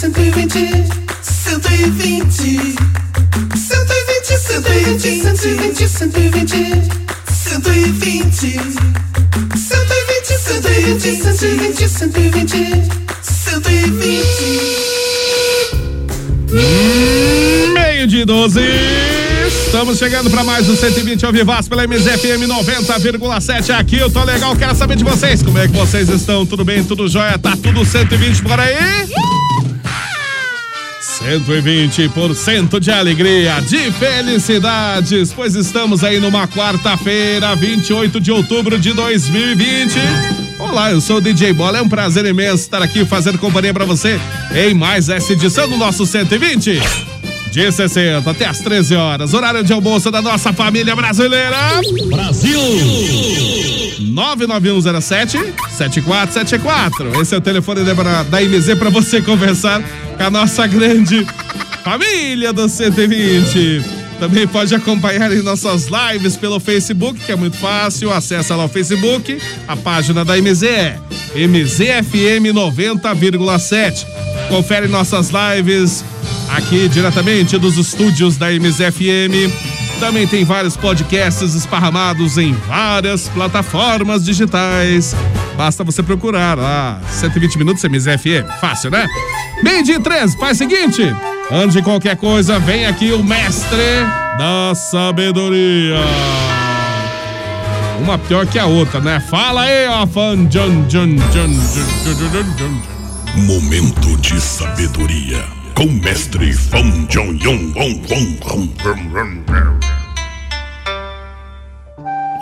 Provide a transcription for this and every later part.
120, 120, 120. 120. 120, 120, 120, 120. 120. 120, 120, 120, 120. Meio de 12. Estamos chegando para mais um 120 ao Vivaz pela MZFM 90,7. Aqui eu tô legal, quero saber de vocês. Como é que vocês estão? Tudo bem? Tudo jóia? Tá tudo 120 por aí? 120% de alegria, de felicidades, pois estamos aí numa quarta-feira, 28 de outubro de 2020. Olá, eu sou o DJ Bola, é um prazer imenso estar aqui fazendo companhia para você em mais essa edição do nosso 120. De 60 até as 13 horas, horário de almoço da nossa família brasileira. Brasil. 99107-7474. Esse é o telefone da, da MZ para você conversar com a nossa grande família do 120. Também pode acompanhar em nossas lives pelo Facebook, que é muito fácil. Acesse lá o Facebook, a página da MZ é MZFM 90,7. Confere nossas lives aqui diretamente dos estúdios da MZFM. Também tem vários podcasts esparramados em várias plataformas digitais. Basta você procurar lá, 120 minutos MZFM. Fácil, né? Meio dia 13, faz o seguinte. Antes de qualquer coisa, vem aqui o mestre da sabedoria. Uma pior que a outra, né? Fala aí, ó, fã. John, John, John, John, John, John, John. Momento de sabedoria. Com o mestre Fão Jong Yong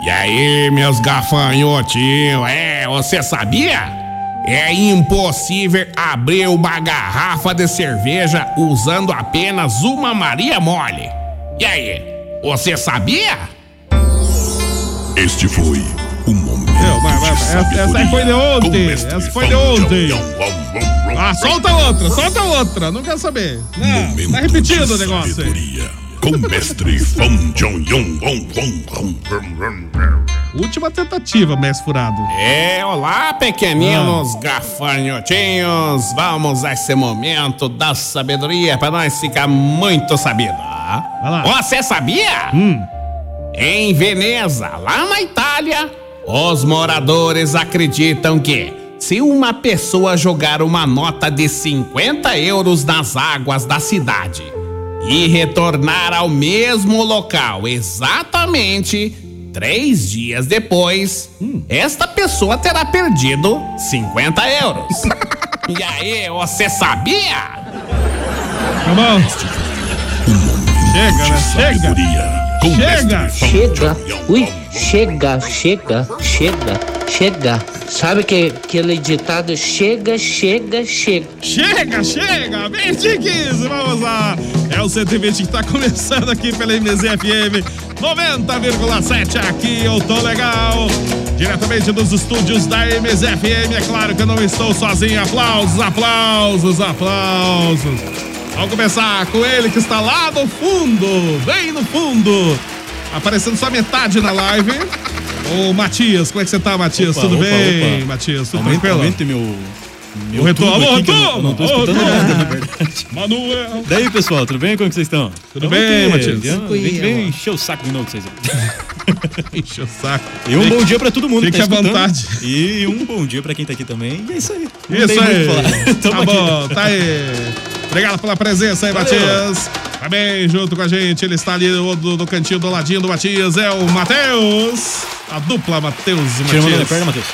E aí, meus gafanhotinhos, é, você sabia? É impossível abrir uma garrafa de cerveja usando apenas uma Maria Mole. E aí, você sabia? Este foi o momento vai, vai, de essa- essa foi de ontem, essa foi de ontem. Ah, solta outra, solta outra. Não quero saber. Não, Momento tá repetido de o negócio aí. Com o mestre Fão Jong Yong Wong Wong. Última tentativa, mestre furado. É, olá, pequeninos gafanhotinhos. Vamos a esse momento da sabedoria para nós ficar muito sabido. Você sabia? Em Veneza, lá na Itália, os moradores acreditam que se uma pessoa jogar uma nota de 50 euros nas águas da cidade e retornar ao mesmo local exatamente três dias depois, esta pessoa terá perdido 50 euros. e aí, você sabia? Tá bom. Chega, né? Chega. Chega! Chega, ui, chega, chega, chega, chega. Sabe que aquele ditado chega, chega, chega. Chega, chega! 20 15, vamos lá! É o 120 que tá começando aqui pela MZFM 90,7 aqui, eu tô legal! Diretamente dos estúdios da MZFM, é claro que eu não estou sozinho. Aplausos, aplausos, aplausos! Vamos começar com ele que está lá no fundo, bem no fundo, aparecendo só metade na live. Ô Matias, como é que você tá, Matias? Opa, tudo opa, bem, opa. Matias? Tudo Aumente, tranquilo? aumente meu. meu O retorno, alô, que retorno! Eu não tô escutando retorno! nada, na verdade. Manuel! Daí, pessoal, tudo bem? Como que vocês estão? Tudo bem, Matias? Vem, vem encher o saco de novo com vocês. aí. Enche o saco. E um bom dia pra todo mundo que Fique tá à vontade. E um bom dia pra quem tá aqui também. E é isso aí. Não Isso aí. que Tá aqui. bom, tá aí. Obrigado pela presença aí, Matias. Tá bem junto com a gente. Ele está ali no, do, do cantinho do ladinho do Matias. É o Matheus. A dupla Matheus e Tira a mão da minha Matias. perna, Matheus.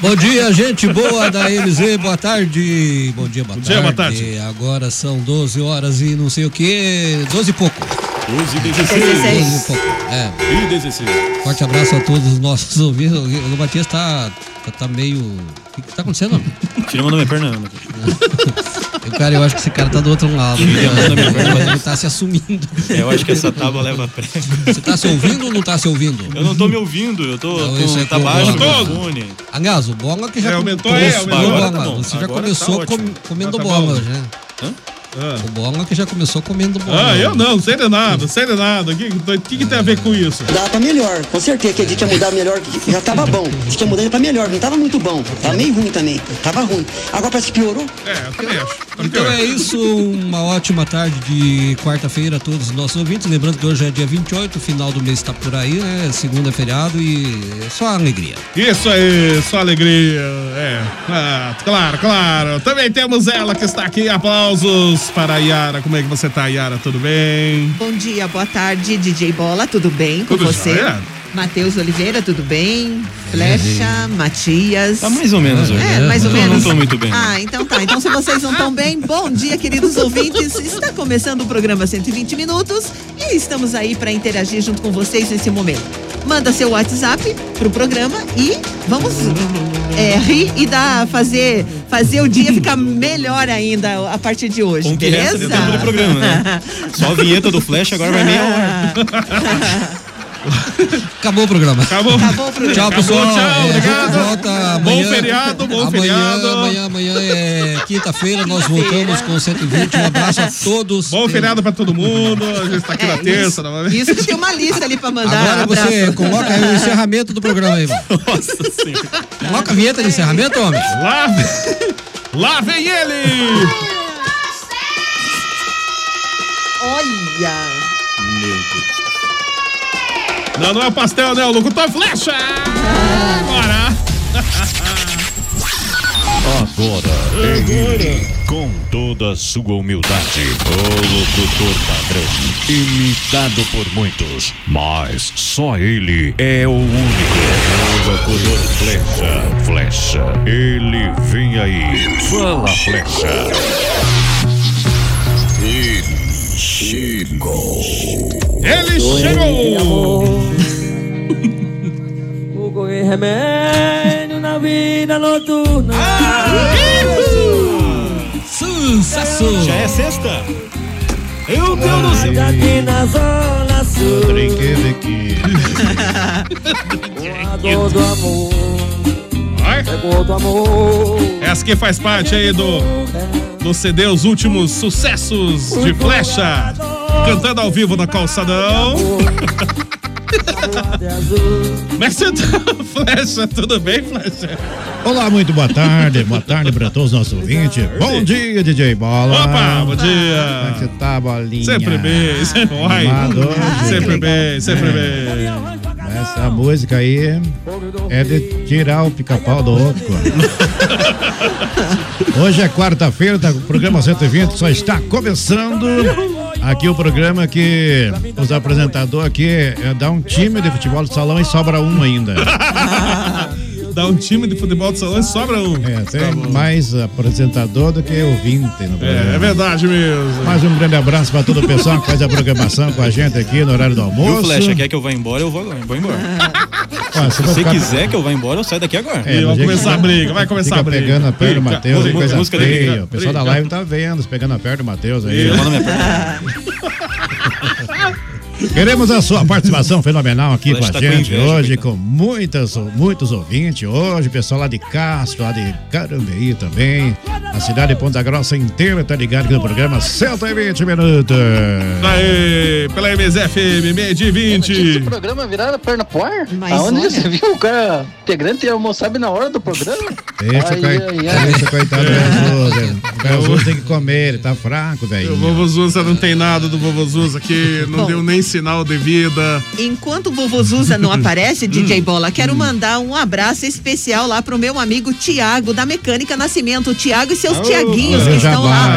Bom dia, gente boa da MZ, boa tarde. Bom dia, boa Bom tarde. dia, boa tarde. Agora são 12 horas e não sei o que, 12 e pouco. 12 e 12 16. e pouco. É, E 16. forte abraço a todos os nossos ouvintes. O Matias tá, tá, tá meio... O que, que tá acontecendo? Tira a da minha perna, Matheus. Cara, eu acho que esse cara tá do outro lado. Minha perna, Ele tá se assumindo. É, Eu acho que essa tábua leva prego. Você tá se ouvindo ou não tá se ouvindo? Eu não tô me ouvindo, eu tô. Não, tô isso é tá baixo microfone. Aliás, o Bola que já É, aumentou aí, começou- aumentou. Agora tá Você já agora começou tá com- comendo tá bola, já. Ah. O Bola que já começou comendo bola. Ah, eu não, sei de nada, sei de nada. O que, que, que tem a ver com isso? Dá pra melhor, com certeza que a gente ia mudar melhor, que já tava bom. A gente ia mudar ele pra melhor, não tava muito bom. Tava meio ruim também. Tava ruim. Agora parece que piorou. É, eu também acho. Tá Então pior. é isso, uma ótima tarde de quarta-feira a todos os nossos ouvintes. Lembrando que hoje é dia 28, o final do mês está por aí, né? Segunda é feriado e é só alegria. Isso aí, só alegria. É, ah, claro, claro. Também temos ela que está aqui. Aplausos para a Yara. Como é que você tá, Yara? Tudo bem? Bom dia, boa tarde, DJ Bola, tudo bem com Tudo você? jóia. Matheus Oliveira, tudo bem? Flecha, Matias. Tá mais ou menos hoje. É, mais ou Não, menos. Não tô muito bem. Ah, então tá. Então se vocês não estão bem, bom dia, queridos ouvintes. Está começando o programa 120 minutos e estamos aí para interagir junto com vocês nesse momento. Manda seu WhatsApp pro programa e vamos é, rir e dar, fazer, fazer o dia ficar melhor ainda a partir de hoje, Bom que beleza? do programa, né? Só a vinheta do Flash agora vai meia hora. Acabou o programa. Acabou. Acabou o programa. Tchau, Acabou, pessoal. tchau, É, obrigado. volta Bom amanhã. feriado, bom amanhã, feriado. Amanhã, amanhã é quinta-feira, nós voltamos com 120. Um abraço a todos. Bom feriado pra todo mundo. A gente tá aqui na É, terça, isso, novamente. isso que tem uma lista ali pra mandar. Agora você abraço. coloca aí o encerramento do programa aí, mano. Nossa senhora. Coloca a vinheta de encerramento, homem. Lá, lá vem ele! Olha! Meu Deus. Não, não é o pastel, né? O locutor flecha! Agora! Agora, ele, com toda a sua humildade, o locutor padrão, imitado por muitos, mas só ele é o único. O locutor flecha, flecha, ele vem aí, fala flecha. Chegou. Ele chegou! remédio na vida noturna. Sucesso! Já é sexta? Eu eu não sei. Aqui na zona sul. A dor do amor. Do amor. essa que faz parte aí do, do CD Os Últimos Sucessos de Flecha. Cantando ao vivo na calçadão. Como é que você tá, Flecha? Tudo bem, Flecha? Olá, muito boa tarde. Boa tarde para todos os nossos ouvintes. Bom dia, DJ Bola. Opa, bom Como é que dia! você tá, bolinha? Sempre bem, sempre, hoje? sempre bem, sempre bem. Essa música aí é de tirar o pica-pau do oco. Hoje é quarta-feira, tá, o programa 120 só está começando. Aqui o programa que os apresentadores aqui é dar um time de futebol de salão e sobra um ainda. Dá um time de futebol de salão e sobra um. É, tem Tá bom. mais apresentador do que ouvinte no programa. É, é verdade mesmo. Mais um grande abraço para todo o pessoal que faz a programação com a gente aqui no horário do almoço. Viu, Flecha? Quer que eu vá embora, eu vou, eu vou embora. Ah, Se você ficar- quiser que eu vá embora, eu saio daqui agora. É, vai começar a briga, vai começar a briga. pegando a perna do Matheus, coisa feia. O pessoal da live tá vendo, pegando a perna do Matheus aí. Manda minha perna. Queremos a sua participação fenomenal aqui com a com gente inveja, hoje, com muitas, muitos ouvintes hoje, pessoal lá de Castro, lá de Carambeí também, a cidade de Ponta Grossa inteira tá ligado aqui no programa 120 minutos. Aê, pela MZFM, meio de 20. programa virado perna pro ar? Aonde olha. você viu o cara integrante e almoçar bem na hora do programa? Deixa, Ai, coi- ai, ai. deixa coitado do Jesus. O Jesus tem que comer, ele tá fraco, O velho. vovô Zuza não tem nada do vovô Zuza aqui, não Bom. deu nem sinal de vida. Enquanto o vovô Zuza não aparece, DJ Bola, quero mandar um abraço especial lá pro meu amigo Tiago, da Mecânica Nascimento. Tiago e seus Tiaguinhos olha que estão lá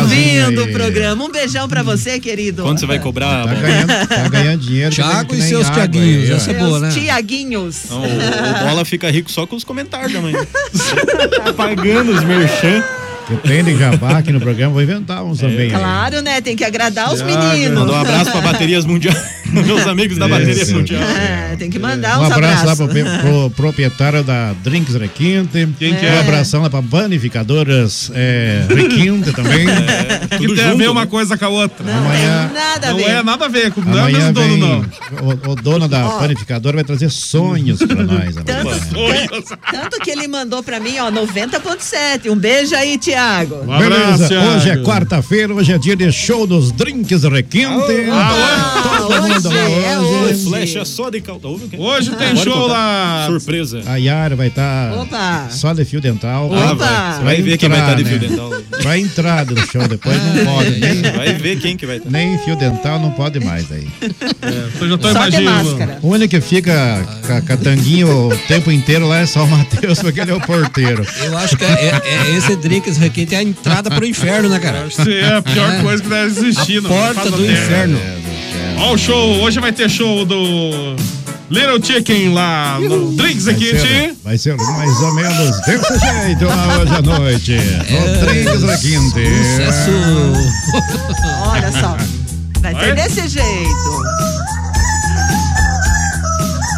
ouvindo o programa. Um beijão pra você, querido. Quando você vai cobrar? Tá ganhando, tá ganhando dinheiro. Thiago que e seus Tiaguinhos, essa é boa, né? Tiaguinhos. Não, o, o Bola fica rico só com os comentários da manhã. Pagando os merchan. Depende de jabá aqui no programa, vou inventar uns também. aí. Claro, né? Tem que agradar os meninos. Mandar um abraço pra Baterias Mundial. Meus amigos da Bateria Isso. Mundial. É, tem que mandar Um uns abraço lá pro, pro proprietário da Drinks Requinte. Quem que Um é? abração lá pra panificadoras é, Requinte também. que tudo tem a junto, ver né? uma coisa com a outra. Não Amanhã- nada a Não ver. é nada a ver, com- não é mesmo dono, não. o, o dono da panificadora vai trazer sonhos pra nós. Tanto, tanto- que ele mandou pra mim, ó, 90.7. Um beijo aí, Tiago. Um abraço, Beleza, Thiago. hoje é quarta-feira, hoje é dia de show dos Drinks Requinte. Ah, Todo mundo hoje lá é hoje. hoje. Flecha só de calda. Hoje tem Pode show contar. lá. Surpresa. A Yara vai estar Opa. só de fio dental. Opa. vai. Você vai ver quem vai estar de fio dental. Vai entrar no show, depois não pode. Nem, Vai ver quem que vai estar. nem fio dental não pode mais aí. Eu já tô imaginando. O único que fica com a tanguinho o tempo inteiro lá é só o Matheus, porque ele é o porteiro. Eu acho que é, é- é esse Drinks Requinte é a entrada pro inferno, né, cara? Acho que é a pior É. coisa que deve existir. A não, porta do inferno. Ó o show, hoje vai ter show do Little Chicken lá no Drinks Vai aqui, ser, vai ser mais ou menos desse jeito lá hoje à noite. No Drinks Requinte. Sucesso. Olha só. Vai ser desse jeito.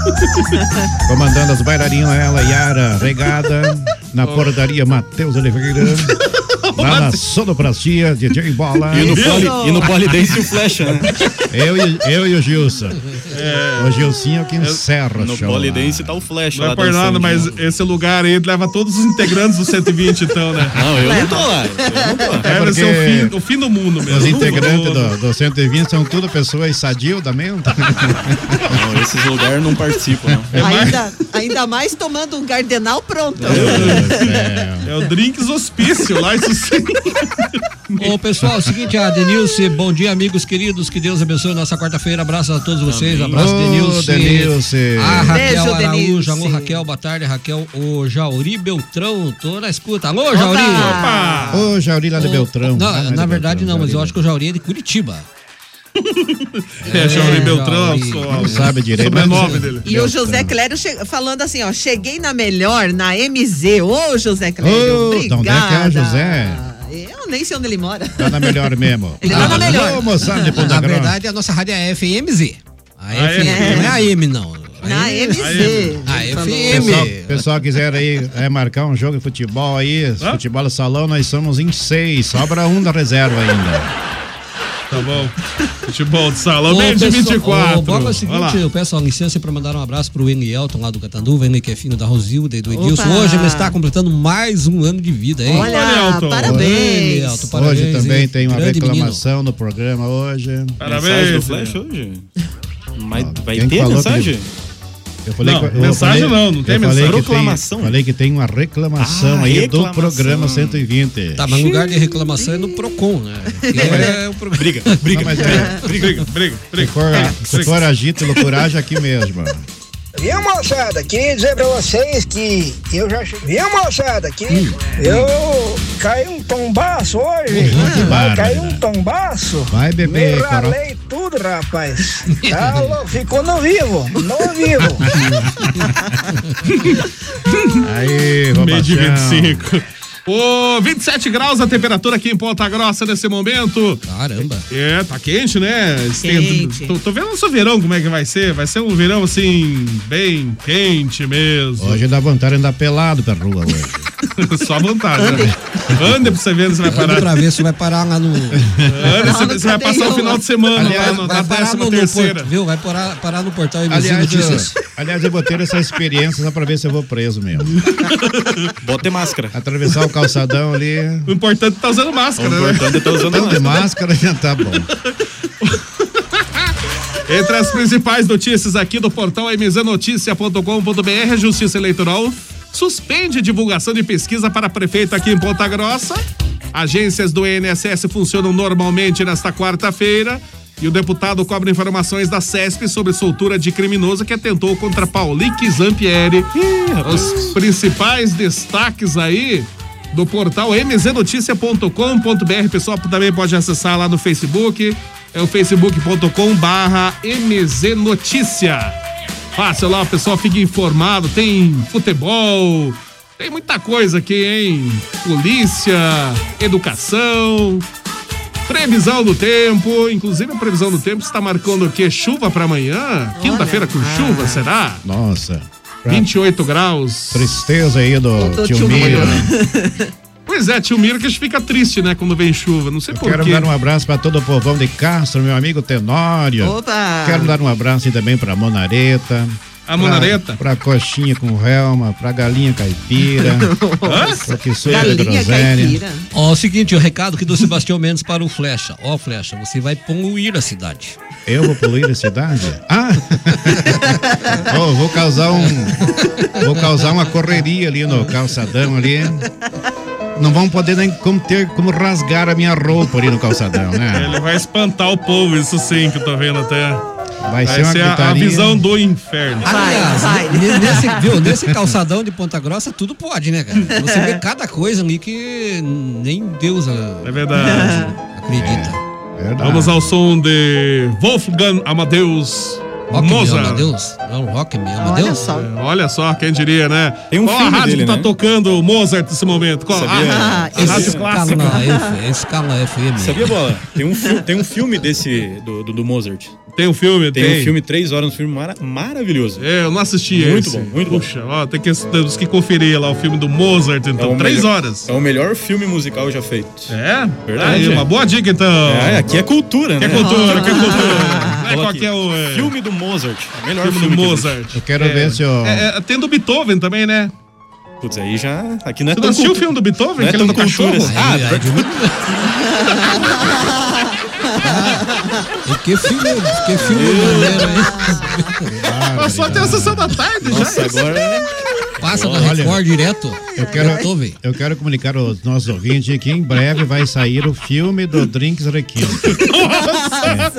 Comandando as bailarinas, ela, Yara, regada, na portaria Matheus Oliveira. Lá na sonoplastia, DJ Bola. E no, poli, e no polidense o Flecha, né? Eu e, eu e o Gilson. O Gilcinho que encerra o No show. lá. polidense tá o Flecha Não lá é por nada, mas esse lugar aí leva todos os integrantes do 120, então, né? Não, eu não tô lá. Eu não tô lá. É, porque o fim, o fim do mundo mesmo. Os integrantes do, do 120 são tudo pessoas sadios da mente. Não, esses lugares não participam, não. Ainda, ainda mais tomando um cardenal pronto. É o Drinks Hospício lá, isso sim. Ô, pessoal, é o seguinte, a Denilce, bom dia, amigos queridos, que Deus abençoe nossa quarta-feira, abraço a todos vocês, abraço, Denilce. A Raquel Beijo, Araújo, alô, Raquel, boa tarde, Raquel, o Jauri Beltrão, tô na escuta, alô, Jauri. Opa! Ô, Jauri lá de Beltrão. Não, Ah, na de verdade Beltrão, não, mas eu Jauri. acho que o Jauri é de Curitiba. É, Jauri É, Beltrão, Jauri. só- Não sabe direito. sobrenome dele. E o José Clério che- falando assim, ó, cheguei na melhor, na MZ. Ô, José Clério, Ô, de obrigada. onde é que é, José? Nem sei onde ele mora. Tá na melhor mesmo. Ele tá na melhor. Ô, moçada de Ponta Na Grossa. verdade, a nossa rádio é FMZ. A Ah, FM, é? não é a M, não. Na Aí- MZ. A ele falou. FM. Pessoal, pessoal quiser aí é, marcar um jogo de futebol aí, Hã? futebol salão, nós somos em seis, sobra um da reserva ainda. Tá bom. Futebol de salão, meio de pessoal, 24. ô, Bola, é o Olha seguinte, lá. eu peço a licença para mandar um abraço pro Henry Elton lá do Catanduva, Henry que é filho da Rosilda e do Edilson. Opa. Hoje ele está completando mais um ano de vida, hein? Olha, Elton. parabéns. Elton, parabéns, hoje também hein? tem uma Grande reclamação no programa hoje. Mensagem Parabéns. do Flecha hoje? Mas vai quem ter mensagem? Eu falei Não, que- eu mensagem falei- não, não tem eu falei mensagem. que tem- falei que tem uma reclamação Ah, aí reclamação. do programa 120. Tá, mas no lugar de reclamação é no PROCON, né? Que é o pro- Briga, briga. Não, mas é, Briga, briga, se briga. for, se for agito e loucuragem aqui mesmo. Viu, moçada? Queria dizer pra vocês que eu já cheguei. Viu, moçada? Que eu caí um tombaço hoje. Vai cair um tombaço. Vai, bebê, Me ralei tudo, rapaz. Tá louco, ficou no vivo, no vivo. Aí, Meio de Robachão. 25. Ô, 27 graus a temperatura aqui em Ponta Grossa nesse momento. Caramba. É, tá quente, né? Quente. Tô, tô vendo o seu verão como é que vai ser. Vai ser um verão assim, bem quente mesmo. Hoje dá vontade de andar pelado pra rua hoje. Só vontade, né? Ande pra você ver se vai parar. pra ver se vai parar lá no. Ande, você, você vai passar o final de semana Aliás, lá no, na vai parar décima no, no terceira. porto, viu? Vai parar, parar no portal MZ Aliás, Notícias. eu, aliás, eu vou ter essa experiência só pra ver se eu vou preso mesmo. Bota máscara. Atravessar o calçadão ali. O importante é tá usando máscara, O né? importante é tá usando Tanto máscara. máscara já tá bom. Entre as principais notícias aqui do portal mznoticia.com.br, a Justiça Eleitoral suspende divulgação de pesquisa para prefeito aqui em Ponta Grossa. Agências do INSS funcionam normalmente nesta quarta-feira. E o deputado cobra informações da CESP sobre soltura de criminoso que atentou contra Paulique Zampieri. Os principais destaques aí do portal mznoticia.com.br. Pessoal também pode acessar lá no Facebook. É o facebook.com barra mznoticia. Fácil lá, o pessoal fica informado. Tem futebol, tem muita coisa aqui, hein? Polícia, educação, previsão do tempo. Inclusive a previsão do tempo está marcando o quê? Chuva para amanhã? Quinta-feira com chuva, será? Nossa. Pra 28 graus. Tristeza aí do Voltou tio tio Miro. Pois é, tio Miro que a gente fica triste, né, quando vem chuva. Não sei por Quero quê. dar um abraço pra todo o povão de Castro, meu amigo Tenório. Opa! Quero dar um abraço aí também pra Monareta. A Monareta? Pra, pra coxinha com relma, pra galinha caipira. pra quissuda Galinha groselha. caipira. Ó, o seguinte, o recado aqui do Sebastião Mendes para o Flecha. Ó, Flecha, você vai poluir a cidade. Eu vou poluir a cidade? Ah! Ô, vou causar um. Vou causar uma correria ali no calçadão ali. Não vão poder nem como ter como rasgar a minha roupa ali no calçadão, né? Ele vai espantar o povo, isso sim, que eu tô vendo até. Vai ser uma a, a gritaria. visão do inferno. Aliás, vai. ne- Nesse, viu, nesse calçadão de Ponta Grossa, tudo pode, né, cara? Você vê cada coisa ali que nem Deus ah, É verdade. acredita. Verdade. Vamos ao som de Wolfgang Amadeus Rock Mozart. Deus. Não, rock me ama Olha Deus. só. É, Olha só, quem diria, né? Tem um Qual a filme rádio dele, que tá né? tocando o Mozart nesse momento? Qual? Sabia? Ah, a Esse rádio clássica. F, escala FM. Sabia, Bola? Tem um, fi- tem um filme desse, do, do, do Mozart. Tem um filme, Tem, tem. um filme, três horas, um filme mara- maravilhoso. É, eu não assisti Muito esse. bom, muito bom. Puxa, ó, tem que, temos que conferir lá o filme do Mozart, então. o Três melhor- horas. É o melhor filme musical já feito. É? Verdade. Aí, uma boa dica, então. É, aqui é cultura, Que né? cultura, que cultura. É qual que é o... é, Filme do Mozart. O melhor filme filme, do que Mozart. Eu quero É, ver se o. É, é, tem do Beethoven também, né? Putz, aí já. Aqui não é Você não assistiu o filme do Beethoven? Não é tão do cachorro? assim. Ah, E que filme, que filme maneiro, hein? Passou até a sessão da tarde Nossa, já. agora. Passa da Olha, Record direto. Eu quero, Beethoven. eu quero comunicar aos nossos ouvintes que em breve vai sair o filme do Drinks Requinte. É,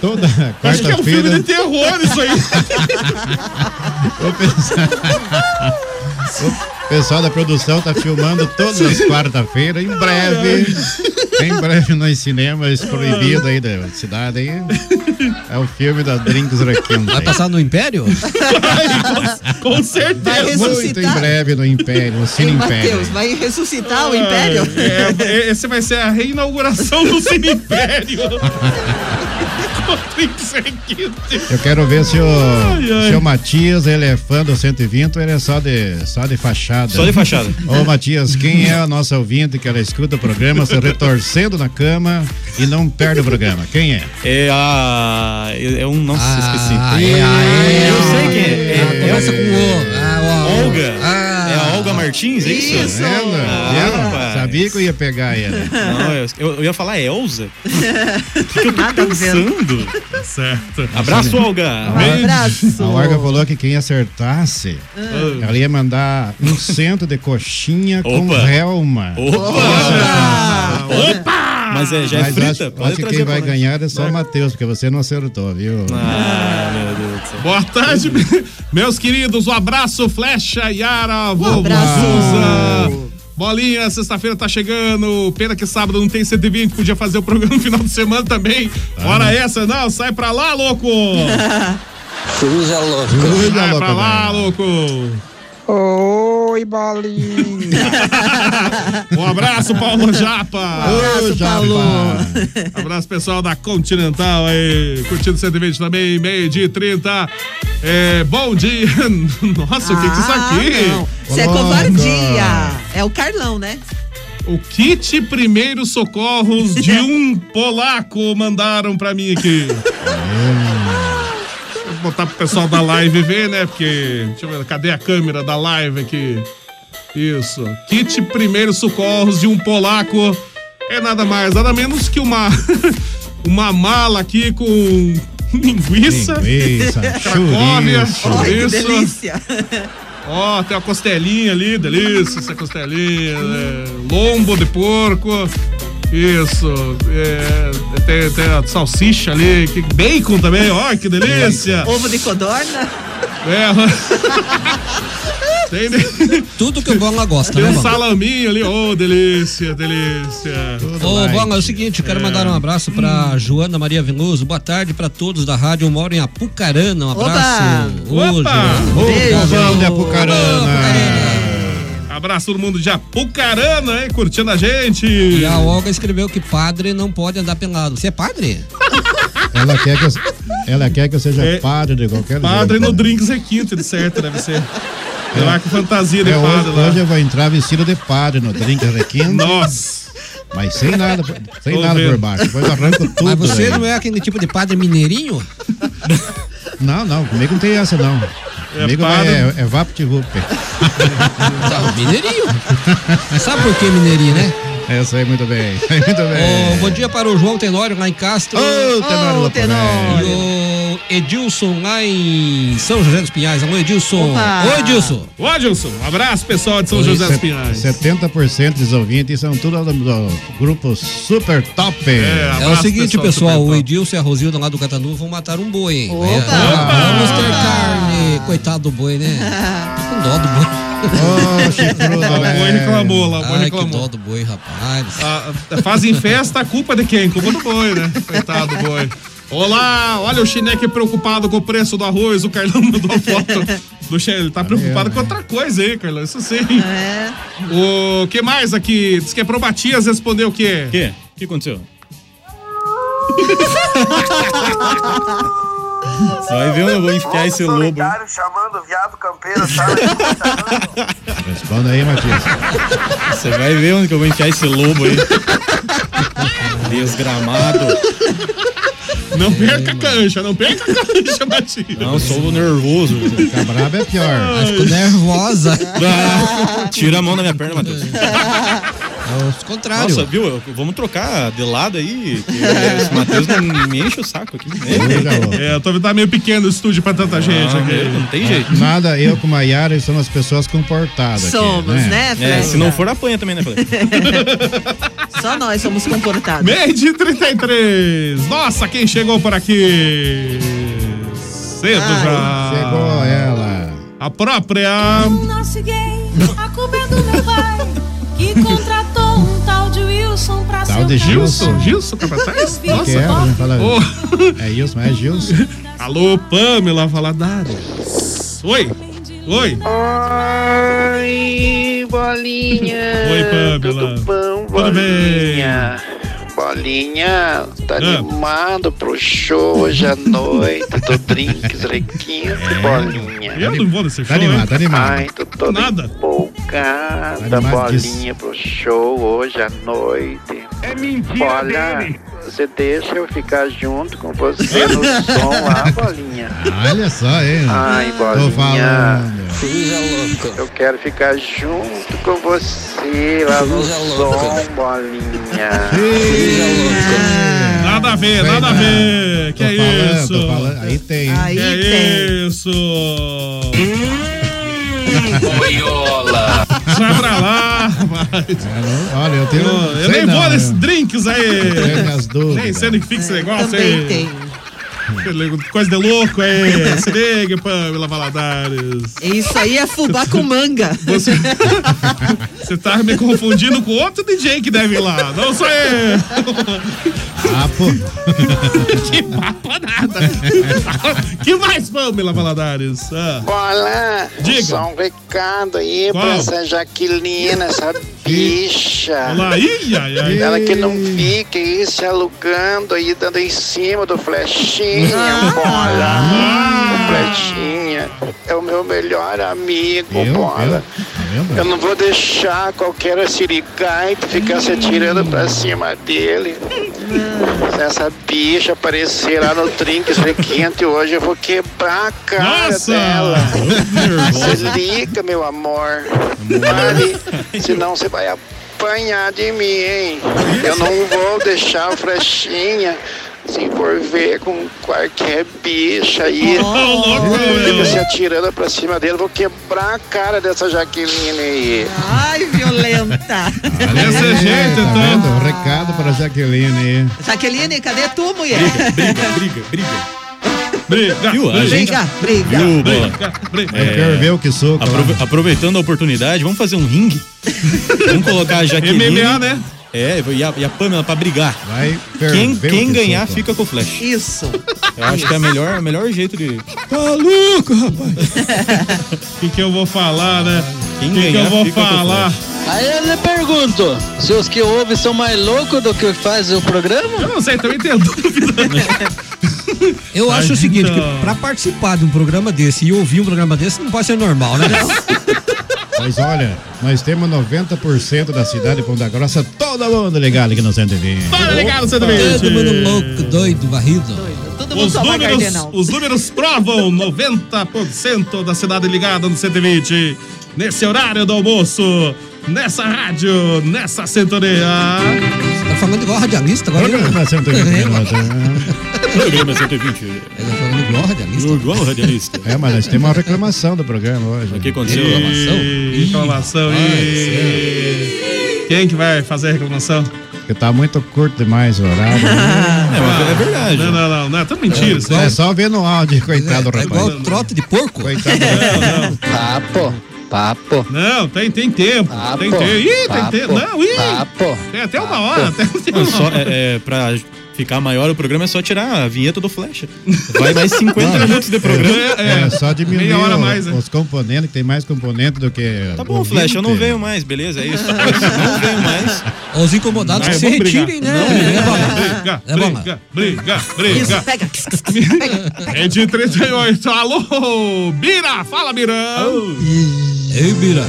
toda Acho que é um filme quarta-feira. de terror isso aí. o pessoal- O pessoal da produção tá filmando todas as quarta-feiras. Em breve. Em breve nos cinemas proibidos aí da cidade aí. É o filme da Drinks Requinte. Vai passar no Império? Com Vai certeza. Muito em breve no Império, no Cine Império. Matheus, vai ressuscitar o Império? É, esse vai ser a reinauguração do Cine Império. Eu quero ver se o, Ai, ai. se o Matias ele é fã do 120 ou ele é só de, só de fachada. Só de fachada. Ô Matias, quem é a nossa ouvinte que ela escuta o programa se retorcendo na cama e não perde o programa? Quem é? É a. É é um. Nossa, Ah, esqueci. é, ah, é, Eu sei quem é. Ah, É- começa é com o. Ah, ó, Olga. Ah. É Martins, é isso? Isso. Ela? Ah, Ela? Sabia que eu ia pegar ela. Não, eu, eu- ia falar Elza. O que, eu tô Nada a ver. pensando? Tá certo. Abraço, Olga. Um abraço. A Olga falou que quem acertasse, Ah. ela ia mandar um cento de coxinha com Opa. relma. Opa! Opa! Mas é, já é frita. acho, pode acho que quem vai ganhar é só o Matheus, porque você não acertou, viu? Ah, meu Deus do céu. Boa tarde, meus queridos. Um abraço, Flecha, Yara, vovô abraço. Suza. Bolinha, sexta-feira tá chegando. Pena que sábado não tem 120, podia fazer o programa no final de semana também. Hora essa, não, sai pra lá, louco! Cruza louco. Sai pra lá, louco! Oi, bolinha. Um abraço, Paulo Japa! Abraço, Paulo. Abraço, pessoal da Continental aí, curtindo 120 também, meio-dia e 30. É, bom dia! Nossa, o que, que é isso Ah, aqui? não. Isso é covardia. É o Carlão, né? O kit primeiros socorros de um polaco mandaram pra mim aqui. Vou botar pro pessoal da live ver, né? Porque. Deixa eu ver, cadê a câmera da live aqui? Isso. Kit primeiros socorros de um polaco é nada mais, nada menos que uma. uma mala aqui com linguiça. Linguiça, Cracóvia, chouriço. Ó, tem uma costelinha ali, delícia, essa costelinha. né? Lombo de porco. Isso. é, tem, tem a salsicha ali. Que, bacon também, ó, que delícia. Ovo de codorna. É, tem, Tudo que o Bola gosta, tem né, um Bola? salaminho ali, ô, delícia, delícia. Ô, Bola, é o seguinte, eu quero mandar um abraço pra Joana Maria Veloso. Boa tarde pra todos da rádio. Eu moro em Apucarana. Um abraço. Ô, Opa! Joana. Ô, Beijo. casal de Apucarana. Abraço todo mundo de Apucarana, hein, curtindo a gente. E a Olga escreveu que padre não pode andar pelado. Você é padre? Ela quer que eu, ela quer que eu seja É, padre de qualquer Padre jeito. no Drinks Requinte, de certo, deve ser. Sei lá com fantasia de É, hoje, padre lá. hoje eu vou entrar vestido de padre no drink requinte, Nossa! mas sem nada, sem Tô nada vendo. por baixo. Depois arranco tudo. Mas você aí. não é aquele tipo de padre mineirinho? Não, não, comigo não tem essa não. É comigo padre- é, é vapt-vup. Tá, mineirinho. Sabe por que mineirinho, né? É, eu sei muito bem, muito bem. Ô, bom dia para o João Tenório lá em Castro. Ô, Tenório Ô, Loporé. Tenório. E o Edilson lá em São José dos Pinhais. Alô, Edilson. Opa. Oi, Edilson. Ô, Adilson, um abraço, pessoal de São Oi, José dos Pinhais. 70% dos ouvintes são tudo do, do grupo Super Top. É, É o abraço, seguinte, pessoal, Super o. Edilson e a Rosilda lá do Catanu vão matar um boi, hein? Opa. É, Vamos ter carne. Coitado do boi, né? Com dó do boi. Ô, chifrudo, Lá o boi velho. reclamou, lá o boi Ai, que reclamou. dó do boi, rapaz. Ah, fazem festa, a culpa de quem? Culpa do boi, né? Coitado do boi. Olá, olha o Chineque preocupado com o preço do arroz. O Carlão mandou a foto do Chineque. Ele tá preocupado com outra coisa aí, Carlão. Isso sim. É. O que mais aqui? Diz que é pro Matias responder o quê? O quê? O que aconteceu? Você vai ver onde eu vou enfiar esse lobo. chamando o viado campeiro, sabe? Responda aí, Matias. Você vai ver onde que eu vou enfiar esse lobo aí. Desgramado. Não perca a cancha, não perca a cancha, Matias. Não, sou nervoso. Ficar brabo é pior. Ela ficou nervosa. Ah, tira a mão da minha perna, Matheus. É o contrário. Nossa, viu? Vamos trocar de lado aí. Esse Matheus não me enche o saco aqui. É, eu tô vendo que tá meio pequeno o estúdio pra tanta gente Ah, aqui. meu, não tem jeito. Nada, eu com a Yara somos pessoas comportadas. Somos, aqui, né, É, Fred? se não for, apanha também, né, Fred? Só nós somos comportados. Meio de 33. Nossa, quem chegou por aqui? Cedo já. Chegou ela. A própria. Nasce gay, a culpa é do meu pai, Tal de o Gilson, Gilson Capataz? Que é, fala, Ô. é Gilson, é Gilson. Alô, Pamela Valadares. Oi. Oi. Oi, bolinha. Oi, Pamela. Tudo bom, Tudo bem? bolinha? Bolinha, tá Ah. animado pro show hoje à noite do Drinks Requinte, bolinha. Eu não vou nesse show. Tá animado, tá animado. Ai, tô toda Nada. empolgada, Tá bolinha, pro show hoje à noite. É mentira Olha, dele. você deixa eu ficar junto com você no som lá, bolinha. Olha só, hein? Ai, Tô bolinha. falando. Cruza louco. Eu quero ficar junto com você lá no louca. som, bolinha. Louco. Nada a ver, nada a ver. Que Tô é falando, isso? tô falando. Aí tem. hein? Aí Que tem. é isso? Boiola. Sai pra lá. Olha, eu tenho. Eu, eu nem não, vou nesses eu- drinks aí. Tenho dúvidas. Nem sendo que fica esse negócio aí. tem. Coisa de louco aí. Se liga, Pamela Valadares. Isso aí é fubá com manga. Você, você tá me confundindo com outro DJ que deve ir lá. Não sou eu. Ah, pô. que papo nada. que mais, Pamela Valadares? Ah. Bola, Diga. só um recado aí Qual? pra essa Jaqueline, essa bicha. Olha lá, ih, ai, ai. Ela que não fica aí se alugando aí, dando em cima do flechinha, bola. O flechinha é o meu melhor amigo, bola. Eu não vou deixar qualquer sirigaita ficar se atirando pra cima dele. Se essa bicha aparecer lá no Trinques Requinte hoje, eu vou quebrar a cara Nossa! dela. Se liga, meu amor. Vale, senão você vai apanhar de mim, hein? Eu não vou deixar o flechinha se envolver com qualquer bicha aí. Fica se atirando pra cima dele, vou quebrar a cara dessa Jaqueline aí. Ai, violenta. Desse jeito, Tá então. vendo? Um recado para a Jaqueline aí. Jaqueline, cadê tu, mulher? Briga, briga, briga. Briga, Viu? A briga, gente- Briga, briga. Viu, briga, briga. Eu quero ver o que sou. Aprove- aproveitando a oportunidade, vamos fazer um ringue. Vamos colocar a Jaqueline. MMA, né? É, e a, e a Pamela pra brigar. Vai Quem, quem que ganhar fica com o flash. Isso. Eu acho que é o melhor, o melhor jeito de. Tá louco, rapaz. O que, que eu vou falar, né? Quem O que, que ganhar eu vou fica com o falar? Aí eu lhe pergunto, se os que ouvem são mais loucos do que fazem o programa? Eu não sei, também tenho dúvida. Eu acho o seguinte, Então. que pra participar de um programa desse e ouvir um programa desse não pode ser normal, né? Mas olha, nós temos 90% da cidade de Ponta Grossa, todo mundo ligado aqui no 120. Tá ligado, Todo mundo 120. louco, doido, varrido. Todo mundo Os números, os números provam 90% da cidade ligada no 120. Nesse horário do almoço, nessa rádio, nessa sintonia. Você tá falando igual radialista agora, né? Programa 120 minutos. Programa 120. Ele tá falando igual radialista. Igual radialista. É, mas nós temos uma reclamação do programa hoje. O que aconteceu? Ih, Reclamação. ih. Quem que vai fazer a reclamação? Porque tá muito curto demais o horário. É, mas é verdade. Não, não, não, não. É tudo mentira. aí. É só ver no áudio, coitado do É igual rapaz. trote de porco. Coitado do Não, não. Papo, papo, Não, tem, tem tempo. papo. Tem tempo. Ih, tem papo, tempo. Não, ih. Papo. Tem até uma hora. Até tem uma só, hora. é, é, pra ficar maior o programa é só tirar a vinheta do Flash. Vai mais 50 minutos de programa. É, É, só diminuir Meia hora o- mais, né? os componentes, que tem mais componentes do que. Tá bom, Flash, eu não venho mais, beleza? É isso. Não venho mais. Os incomodados Ah, que é se brigar. retirem, né? Não, É. Briga, É bola. briga, briga, Isso, briga. pega. É de 38. Alô, Bira, fala, Bira. Ei, Bira.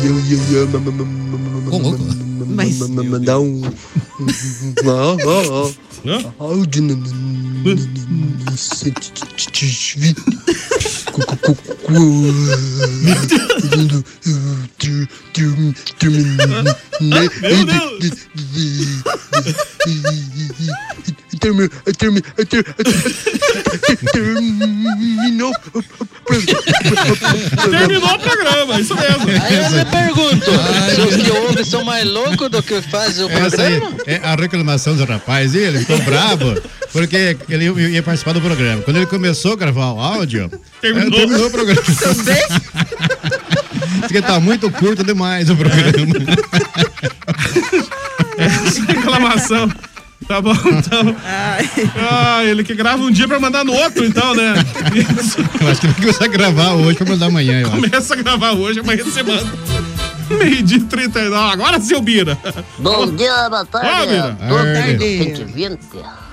Ô, louco. Mas Mandar um. Ó, ó, ó. Hã? Áudio no. no- no- no- Terminou. Terminou. Terminou o programa, isso mesmo. Aí eu lhe pergunto, se os que ouvem são mais loucos do que fazem o Essa aí programa? é a reclamação do rapaz. Ele ficou bravo porque ele ia participar do programa. Quando ele começou a gravar o áudio, Terminou. eh, terminou o programa. também? Porque tá muito curto demais o programa. Essa reclamação. Tá bom, então. Ai, Ah, ele que grava um dia pra mandar no outro, então, né? Isso. Eu acho que ele vai começar a gravar hoje pra mandar amanhã, eu acho. Começa a gravar hoje, amanhã você manda. Meio dia e 39. Agora sim, Bira. Bom dia, boa tarde Ó, a Bira. todos Tarde.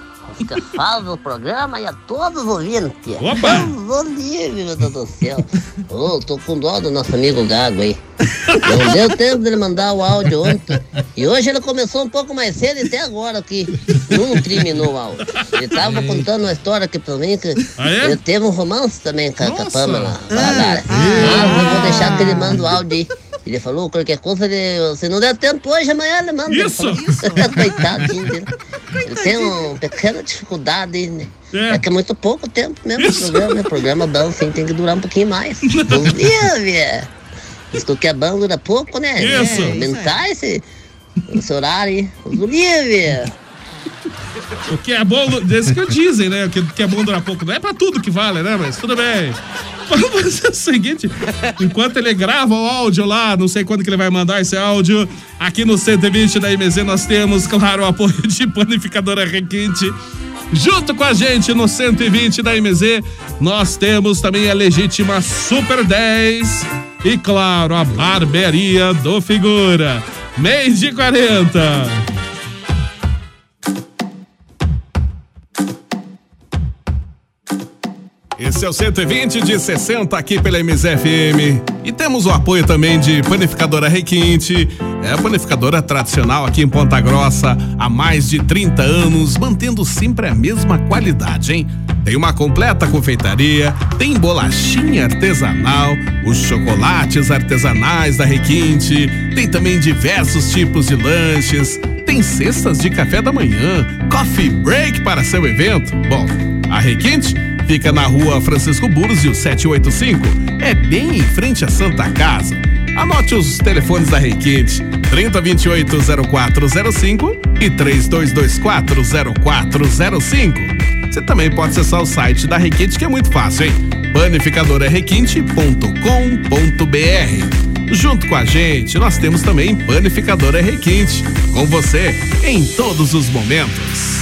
Os que falam do programa e a todos os ouvintes. Opa. Deus o livre, meu Deus do céu. Ô, tô com dó do nosso amigo Gago aí. Não deu tempo dele mandar o áudio ontem. E hoje ele começou um pouco mais cedo e até agora que não terminou o áudio. Ele tava contando uma história aqui pra mim que Ah, é? ele teve um romance também com a com a Nossa. Pamela. Valadares. Ah, eu vou deixar que ele manda o áudio aí. Ele falou, qualquer coisa, ele, se não der tempo hoje, amanhã ele manda. Ele Isso. falou, Coitadinho dele. Ele tem uma pequena dificuldade né? É. É. que é muito pouco tempo mesmo Isso. o programa, né? O programa bom, assim, tem que durar um pouquinho mais. Bom dia, Via. Isso que é bom dura pouco, né? Isso. Aumentar esse, Esse horário, hein? Os livre. O que é bom, desse que dizem, né? O que, é bom durar pouco. Não é pra tudo que vale, né? Mas tudo bem. Vamos fazer o seguinte: enquanto ele grava o áudio lá, não sei quando que ele vai mandar esse áudio, aqui no 120 da MZ nós temos, claro, o apoio de panificadora Requinte. Junto com a gente no 120 da MZ, nós temos também a legítima Super 10 e, claro, a barbearia do Figura. Mês de 40. Esse é o 120 de 60 aqui pela MZFM. E temos o apoio também de Panificadora Requinte. É a panificadora tradicional aqui em Ponta Grossa há mais de 30 anos, mantendo sempre a mesma qualidade, hein? Tem uma completa confeitaria, tem bolachinha artesanal, os chocolates artesanais da Requinte, tem também diversos tipos de lanches, tem cestas de café da manhã, coffee break para seu evento. Bom, a Requinte fica na rua Francisco Búzios 785, é bem em frente à Santa Casa. Anote os telefones da Requinte: 3028-0405 e 3224-0405. Você também pode acessar o site da Requinte, que é muito fácil, hein? panificadorarequinte.com.br. Junto com a gente, nós temos também Panificadora Requinte, com você em todos os momentos.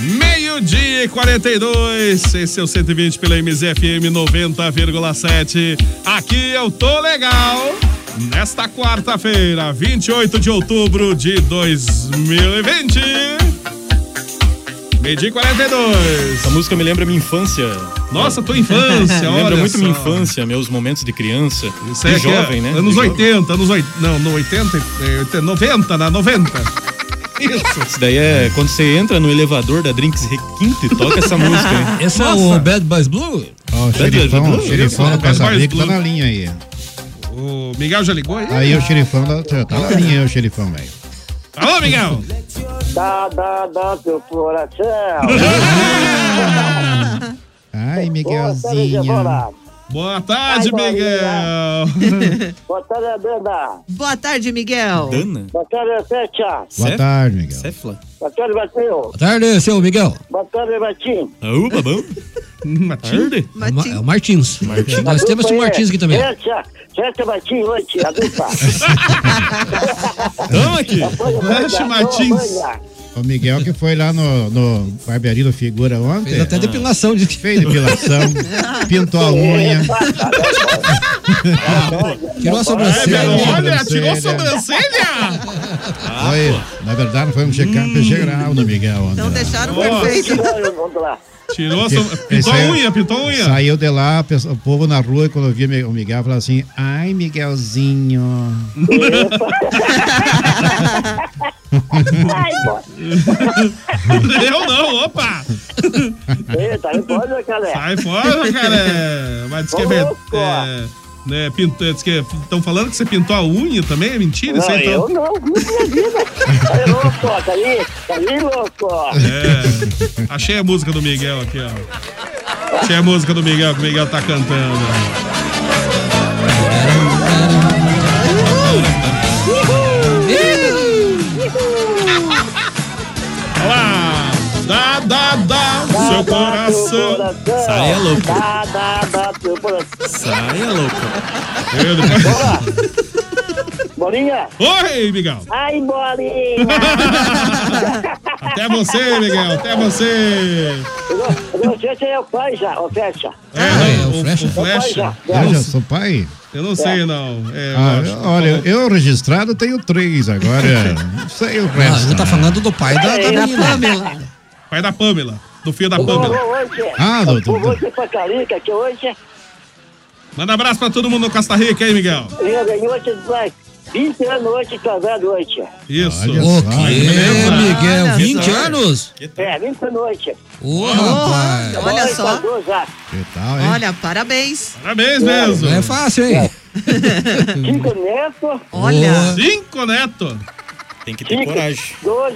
Meio-dia e 42. Esse é o 120 pela MZFM 90,7. Aqui eu tô legal. Nesta quarta-feira, 28 de outubro de 2020. Meio-dia e 42. Essa música me lembra minha infância. Nossa, tua infância, Me lembra olha muito minha só. infância, meus momentos de criança. Isso de é jovem, né? Anos De jovem. 80, anos 80. Não, no 80, é, 80, 90, na 90. Isso. Isso daí é quando você entra no elevador da Drinks Requinte, toca essa música. hein? Esse é o Bad Boys Blue? Ó, o Bad xerifão, Blue? o xerifão Boys Rica tá Blue. na linha aí. O Miguel já ligou aí? Aí o xerifão da, tá na linha aí, o xerifão, velho. Alô, Miguel! Dá, dá, dá teu coração. Ai, Miguelzinho. Boa tarde, Ai, Miguel! Boa tarde, Dana. Boa tarde, Miguel. Dana? Boa tarde, Setia. Boa tarde, Miguel. Cefla? Boa tarde, Matinho. Boa tarde, seu Miguel. Boa tarde, Matinho. Ah, babão. Matinho? Tarde? É o é o Martins. Martins. Nós temos o Martins aqui também. Setia. Setia, Matinho. A dupla. Tamo aqui. Mexe, Martins. O Miguel que foi lá no, no barbearia do Figura ontem. Fez até depilação de. Fez depilação, pintou a unha. Tirou a sobrancelha. olha, tirou a sobrancelha. sobrancelha! Foi, na verdade, foi um check-up geral no Miguel ontem. Então deixaram perfeito. Vamos lá. Tirou a Esse- sobrancelha. Pintou a aí- unha, pintou a unha. Saiu de lá, pessoa- o povo na rua, quando via o Miguel, falava assim: Ai, Miguelzinho. Ai. Eu não, opa! Eita, aí pode, galera. Sai fora, cara! Mas diz que é verdade. É, né, pintou, diz que estão falando que você pintou a unha também? É mentira isso Não, aí, eu então? não, minha vida. Aí, louco, tá aí? Tá aí, louco? É. Achei a música do Miguel aqui, ó. Achei a música do Miguel que o Miguel tá cantando. Seu coração. Saia coração. Saia louco. Eu, depois- Bolinha? Oi, Miguel. Ai, bolinha! Até você, Miguel. Até você. Você é o pai já, ô Fecha. É, o, o Flecha. Flecha. Eu já sou pai? Eu não sei, não. É, Ah, eu acho- olha, eu registrado tenho três, agora não sei o resto. ele tá né? falando do pai da, da menina. Pai da Pamela. Do filho da Eu hoje. Ah, eu doutor. vou hoje pra Carica, que hoje Manda abraço pra todo mundo no Costa Rica aí, Miguel. eu ganhei hoje vai 20 anos hoje casado hoje. Isso. O beleza. Miguel? Olha 20 só. anos? É, 20 anos hoje. Ô, rapaz. Olha só. Que tal, hein? Olha, parabéns. Parabéns mesmo. Não é fácil, hein? Cinco netos, Olha. Cinco neto. Tem que ter cinco, coragem. 12,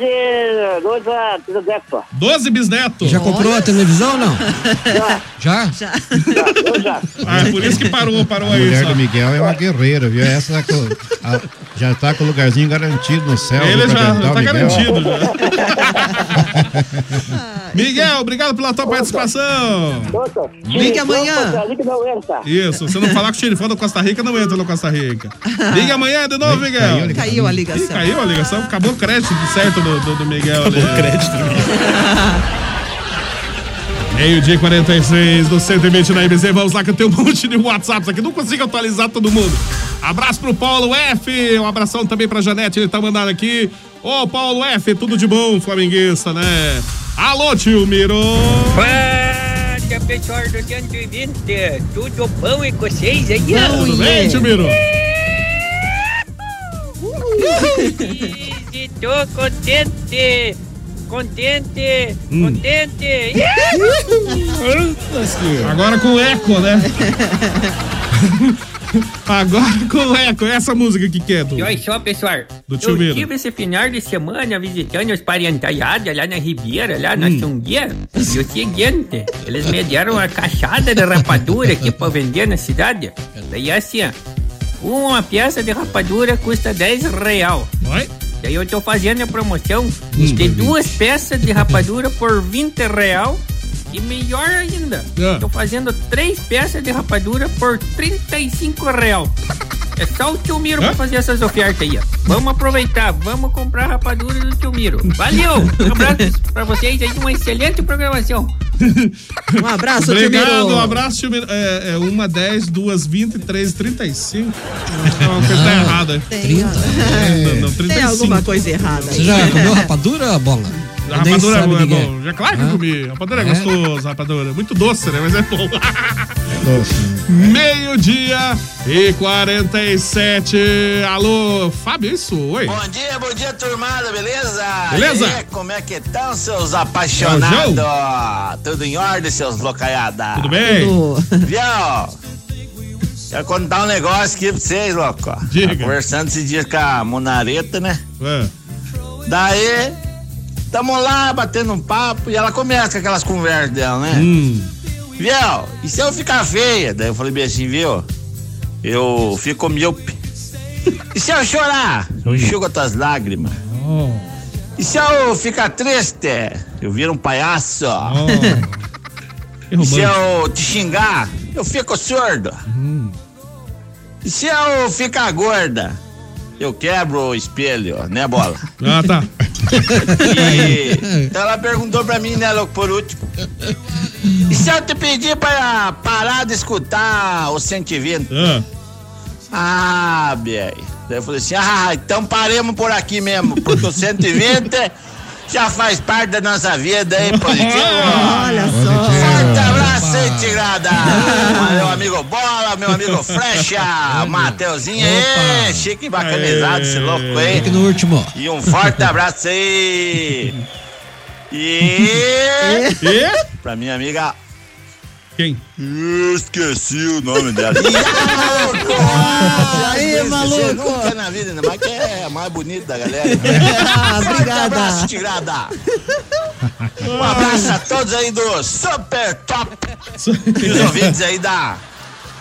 12 a 12 netos. Doze bisnetos. Já comprou a televisão ou não? Já, Já? já, eu já. Ah, é por isso que parou, parou A aí. mulher Só. do Miguel é uma guerreira, viu? Essa tá com- a- já tá com o lugarzinho garantido no céu. Ele já o tá Miguel. garantido. Já. Miguel, obrigado pela tua participação. Ligue amanhã. Ligue. Isso, se não falar com o xerifão da Costa Rica, não entra no Costa Rica. Liga amanhã de novo, Miguel. Caiu a Ih, ligação. caiu a ligação, acabou o crédito certo do, do, do Miguel. Acabou o crédito. Meio-dia e 46 do 120 na IBZ. Vamos lá que eu tenho um monte de WhatsApps aqui. Não consigo atualizar todo mundo. Abraço pro Paulo F. Um abração também pra Janete. Ele tá mandando aqui. Ô, Paulo F, tudo de bom, flamenguista, né? Alô, tio Miro. Fala, pessoal do 120, tudo bom e com vocês aí? Bom, Tudo bem, tio Miro? E tô contente, contente, Hum. contente. Agora com eco, né? Agora com eco. Essa música que que é, Du? E olha só, pessoal, Do tio eu Miro. tive esse final de semana visitando os parentaiados lá na Ribeira, lá na Hum. Sungueira. E o seguinte, eles me deram uma caixada de rapadura aqui pra vender na cidade. Daí assim, uma peça de rapadura custa 10 real. Oi? Daí eu tô fazendo a promoção de duas peças de rapadura por 20 real. E melhor ainda, Ah. tô fazendo três peças de rapadura por 35 real. É só o tio Miro pra fazer essas ofertas aí, ó. Vamos aproveitar, vamos comprar rapadura do tio Miro. Valeu! Um abraço pra vocês aí, uma excelente programação. Um abraço, tio Obrigado, Miro. um abraço, tio Miro. É, é uma, 10, duas, 20, 3, 35. Não, uma coisa tá errada. Tem, 30. Não, não, tem 35. alguma coisa errada Você já comeu rapadura, bola? A rapadura é bom, é bom. Já claro que eu comi. Rapadura é, É? gostoso, rapadura. Muito doce, né? Mas é bom. Meio-dia e 47. Alô, Fábio, isso? Oi. Bom dia, bom dia, turmada, beleza? Beleza? E aí, como é que estão, seus É apaixonados? Tudo em ordem, seus locaiada? Tudo bem? Tudo. Viu? Quero contar um negócio aqui pra vocês, louco. Diga. Tava Conversando esse dia com a Monareta, né? É. Daí, tamo lá batendo um papo e ela começa com aquelas conversas dela, né? Hum. Viu? E se eu ficar feia? Daí eu falei bem assim, viu? Eu fico míope. E se eu chorar? Eu enxugo as tuas lágrimas. Oh. E se eu ficar triste? Eu viro um palhaço. Oh. E se eu te xingar? Eu fico surdo. Hum. E se eu ficar gorda? Eu quebro o espelho, né, bola? Ah, tá. E então ela perguntou pra mim, né, louco, por último. E se eu te pedir pra parar de escutar o 120? Ah. Ah, bem. Daí eu falei assim: ah, então paremos por aqui mesmo, porque o 120 já faz parte da nossa vida aí, positivo. Olha só. Abraço aí, Tigrada! Meu amigo Bola, meu amigo Flecha, Mateuzinho aí, chique bacanizado, esse louco aí. Fique no último. E um forte abraço aí. E. E? Pra minha amiga. Quem? Esqueci o nome dela. Aí, Esqueci, maluco. Nunca na vida, mais que é a mais bonita da galera. Ah, obrigada. abraço, Tigrada. Um abraço a todos aí do Super Top. E os ouvintes aí da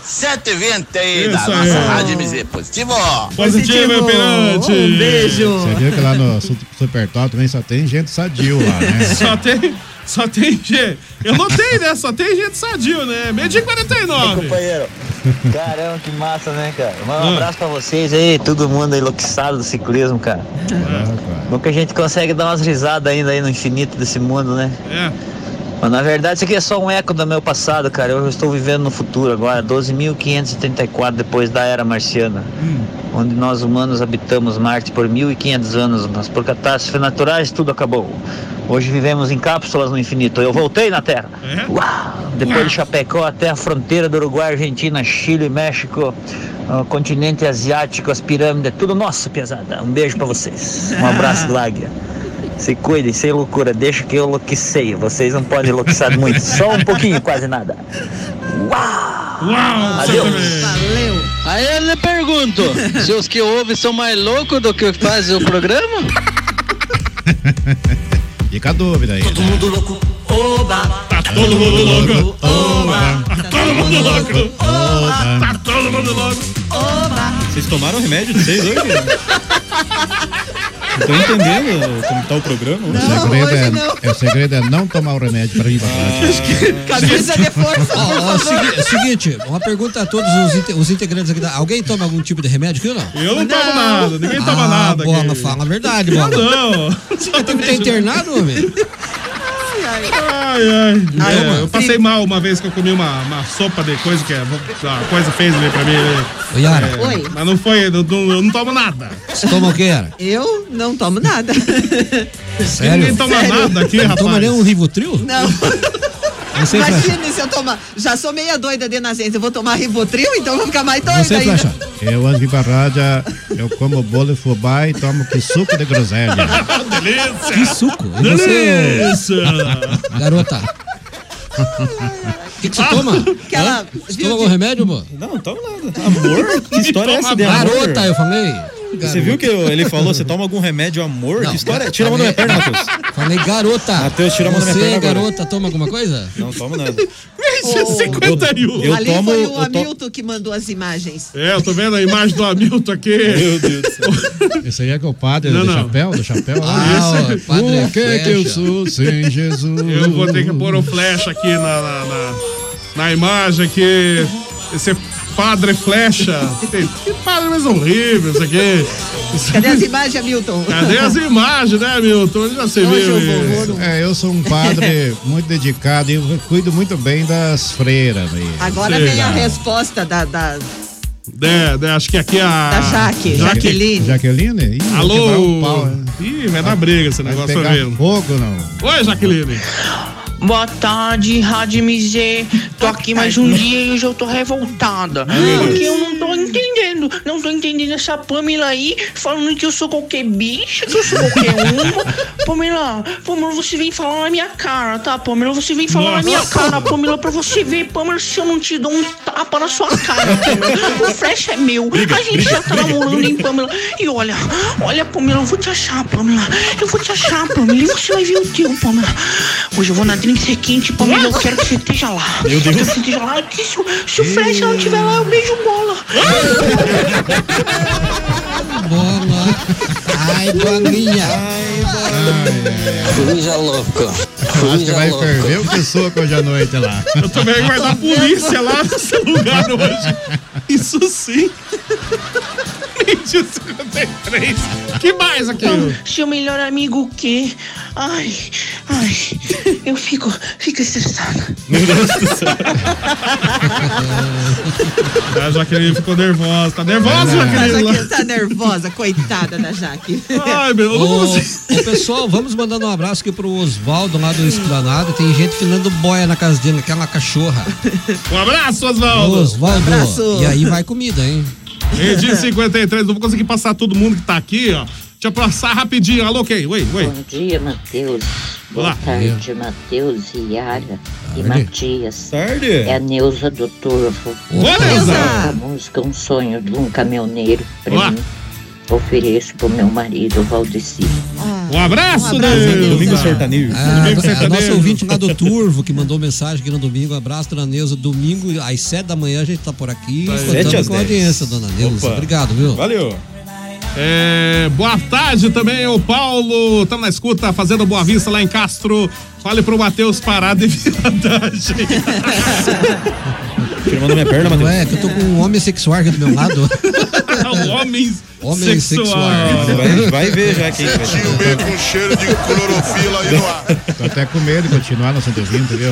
120 aí, da Isso nossa aí. Rádio MZ Positivo. Positivo, meu pirante. Um beijo. Você viu que lá no Su- Super Top também só tem gente sadio lá, né? Só tem, só tem gente. Eu notei, né? Só tem gente sadio, né? Meio dia e 49. Companheiro, Caramba, que massa, né, cara? Um Ah. abraço pra vocês aí, todo mundo enlouquecido do ciclismo, cara. Bom que a gente consegue dar umas risadas ainda aí no infinito desse mundo, né? É. Mas na verdade isso aqui é só um eco do meu passado, cara. Eu estou vivendo no futuro agora, 12.534 depois da era marciana. Onde nós humanos habitamos Marte por 1.500 anos, mas por catástrofes naturais tudo acabou. Hoje vivemos em cápsulas no infinito. Eu voltei na Terra. Uau! Depois de Chapecó até a fronteira do Uruguai, Argentina, Chile, México, ah, continente asiático, as pirâmides, tudo nosso, pesada. Um beijo pra vocês. Um abraço, Láguia. Se cuidem, sem loucura, deixa que eu enlouqueceio. Vocês não podem enlouquecer muito, só um pouquinho, quase nada. Uau! Adeus. Valeu. Aí eu lhe pergunto, se os que ouvem são mais loucos do que fazem o programa? Fica a dúvida aí. Todo mundo louco, oba! Tá todo mundo louco, oba! Tá todo mundo louco, oba! Tá todo mundo louco, oba! Vocês tomaram remédio de vocês hoje? Não tô entendendo como tá o programa. o, segredo é, o segredo é não tomar o remédio para ir pra Ah. Camisa de força, Ó, ó, segui- seguinte, uma pergunta a todos os, inte- os integrantes aqui. Da, alguém toma algum tipo de remédio aqui ou não? Eu não tomo nada, ninguém toma ah, nada Bola, aqui. fala a verdade, Bola. Não. Você tem que ter internado, homem? Ai, ai. Ai, É, mano. eu passei mal uma vez que eu comi uma, uma sopa de coisa que é, a coisa fez ali pra mim. né? Yara. É, Oi. Mas não foi, eu não, eu não tomo nada. Você toma o que, Yara? Eu não tomo nada. Sério? Ninguém toma Sério? nada aqui, Não rapaz. toma nem um Rivotril? Não. Você, Flecha? Imagine se eu tomar. Já sou meia doida de nascença. Eu vou tomar Rivotril, então vou ficar mais doida Você, ainda. Flecha? Eu, antes de rádio, eu como bolo e fubá e tomo que suco de groselha. Delícia! Que suco? E você, Delícia! garota? O que, que você toma? Aquela- Você toma algum remédio, amor? Não, não tomo nada. Amor? Que história é essa de amor? Garota, eu falei. Você viu que eu- ele falou, você toma algum remédio amor? Não, que história? gar- Tira a mão da minha perna, falei- Matheus. Falei garota. Matheus, tira a mão da minha Você, perna agora. garota, toma alguma coisa? Não tomo nada. Esse é 51. Eu Ali tomo- foi o eu to- Hamilton que mandou as imagens. É, eu tô vendo a imagem do Hamilton aqui. Meu Deus do céu. Esse aí é que é o padre Não, do não. chapéu, do chapéu. Ah, Esse- o padre o que é que eu sou sem Jesus? Eu vou ter que pôr o flash aqui na, na, na, na imagem aqui. Esse padre flecha. Que padre mais horrível isso aqui. Cadê as imagens, Hamilton? Cadê as imagens, né, Milton? Já Hoje viu É, eu sou um padre muito dedicado e eu cuido muito bem das freiras. Aí. Agora Sei vem a resposta da, da, É, né, acho que aqui a. da Jaque, Jaqueline. Jaqueline? Ih, Alô? um pau, né? Ih, vai dar briga esse negócio mesmo. fogo, não. Oi, Jaqueline. Boa tarde, Rádio MZ. Tô aqui mais um dia e hoje eu tô revoltada. Porque eu não tô entendendo. Não tô entendendo essa Pamela aí falando que eu sou qualquer bicha, que eu sou qualquer uma. Pamela, Pamela, você vem falar na minha cara, tá? Pamela, você vem falar na minha cara, Pamela, pra você ver, Pamela, se eu não te dou um tapa na sua cara, Pamela. O flash é meu. a gente já tá namorando, hein, Pamela? E olha, olha, Pamela, eu vou te achar, Pamela. Eu vou te achar, Pamela. E você vai ver o teu, Pamela. Hoje eu vou na Drink Quente, Pamela, eu quero que você esteja lá. Meu Deus. Eu quero que você esteja lá. Que se, o- se o Flash não estiver lá, eu beijo bola. Bola. Ai, bolinha. Coruja louco. Acho que vai ferver o que soco hoje à noite lá. Eu também vai dar polícia lá nesse lugar hoje. Isso sim. Mídia 53. Que mais aqui? Seu melhor amigo o quê? Ai, ai, eu fico, fico estressada. Meu Deus do céu. A Jaqueline ficou nervosa. Tá nervosa, A Jaqueline? Jaque tá nervosa, coitada da Jaque. Ai, meu, eu não Ô, pessoal, vamos mandando um abraço aqui pro Oswaldo lá do Esplanada. Tem gente finando boia na casa dele, aquela cachorra. Um abraço, Oswaldo. Oswaldo. abraço. E aí vai comida, hein? Meio-dia e 53, não vou conseguir passar todo mundo que tá aqui, ó. Deixa eu passar rapidinho. Alô, quem? Oi, oi. Bom dia, Matheus. Olá. Boa tarde, Matheus e Yara e. Matias. Tarde. É a Neuza do Turvo. Ô, Neuza. A música Um Sonho de um Caminhoneiro pra Olá. mim. Ofereço pro meu marido, Valdeci. Um abraço, Um abraço, Neuza. Domingo sertanejo. A, Domingo a sertanejo. nossa ouvinte lá do Turvo que mandou mensagem aqui no domingo. Um abraço, dona Neuza. Domingo, às sete da manhã, a gente tá por aqui. Sete Contando com a audiência, dona Neuza. Opa. Obrigado, viu? Valeu. É, boa tarde também, o Paulo. Estamos na escuta, fazendo Boa Vista lá em Castro. Fale pro Matheus parar de viadagem. Firmando minha perna, Matheus. é, que eu tô com um homem sexual aqui do meu lado. Homem, Homem sexual. Vai, vai ver já quem vai. meio com cheiro de clorofila aí no ar. Tô até com medo de continuar no 120, viu?